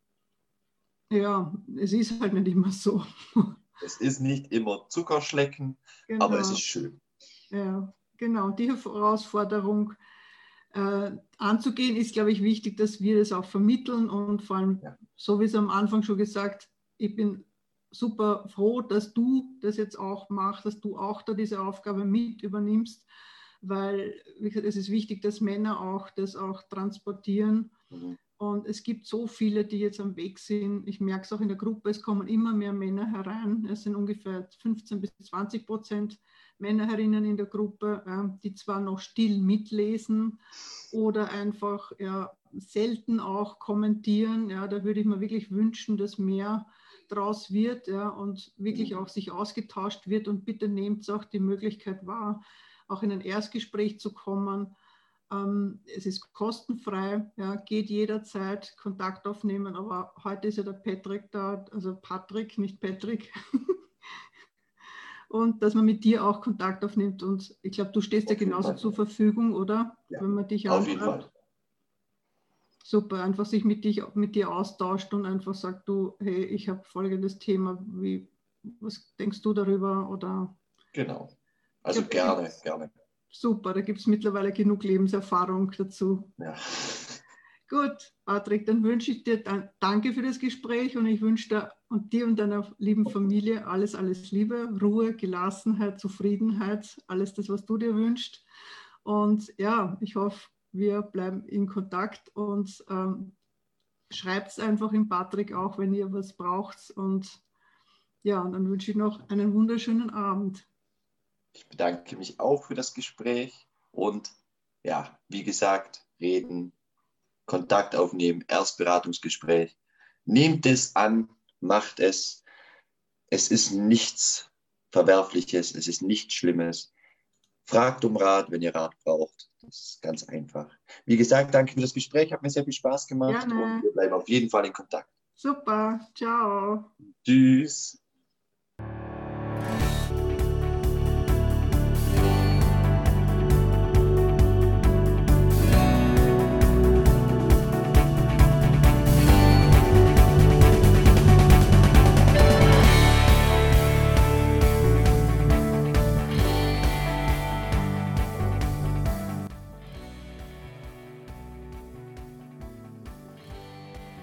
ja, es ist halt nicht immer so. Es ist nicht immer Zuckerschlecken, genau. aber es ist schön. Ja, genau. Die Herausforderung anzugehen, ist, glaube ich, wichtig, dass wir das auch vermitteln und vor allem, ja. so wie es am Anfang schon gesagt, ich bin super froh, dass du das jetzt auch machst, dass du auch da diese Aufgabe mit übernimmst, weil wie gesagt, es ist wichtig, dass Männer auch das auch transportieren. Mhm. Und es gibt so viele, die jetzt am Weg sind. Ich merke es auch in der Gruppe, es kommen immer mehr Männer herein. Es sind ungefähr 15 bis 20 Prozent Männer herinnen in der Gruppe, die zwar noch still mitlesen oder einfach ja, selten auch kommentieren. Ja, da würde ich mir wirklich wünschen, dass mehr draus wird ja, und wirklich mhm. auch sich ausgetauscht wird. Und bitte nehmt auch die Möglichkeit wahr, auch in ein Erstgespräch zu kommen ähm, es ist kostenfrei, ja, geht jederzeit Kontakt aufnehmen, aber heute ist ja der Patrick da, also Patrick, nicht Patrick. und dass man mit dir auch Kontakt aufnimmt. Und ich glaube, du stehst ja genauso zur Verfügung, oder? Ja, Wenn man dich auf jeden Fall. Super, einfach sich mit, dich, mit dir austauscht und einfach sagt, du, hey, ich habe folgendes Thema, wie, was denkst du darüber? Oder genau. Also glaub, gerne, gerne super, da gibt es mittlerweile genug Lebenserfahrung dazu. Ja. Gut, Patrick, dann wünsche ich dir danke für das Gespräch und ich wünsche dir und dir und deiner lieben Familie alles, alles Liebe, Ruhe, Gelassenheit, Zufriedenheit, alles das, was du dir wünschst. Und ja, ich hoffe, wir bleiben in Kontakt und ähm, schreibt es einfach in Patrick auch, wenn ihr was braucht. Und ja, und dann wünsche ich noch einen wunderschönen Abend. Ich bedanke mich auch für das Gespräch und ja, wie gesagt, reden, Kontakt aufnehmen, Erstberatungsgespräch. Nehmt es an, macht es. Es ist nichts Verwerfliches, es ist nichts Schlimmes. Fragt um Rat, wenn ihr Rat braucht. Das ist ganz einfach. Wie gesagt, danke für das Gespräch, hat mir sehr viel Spaß gemacht Gerne. und wir bleiben auf jeden Fall in Kontakt. Super, ciao. Tschüss.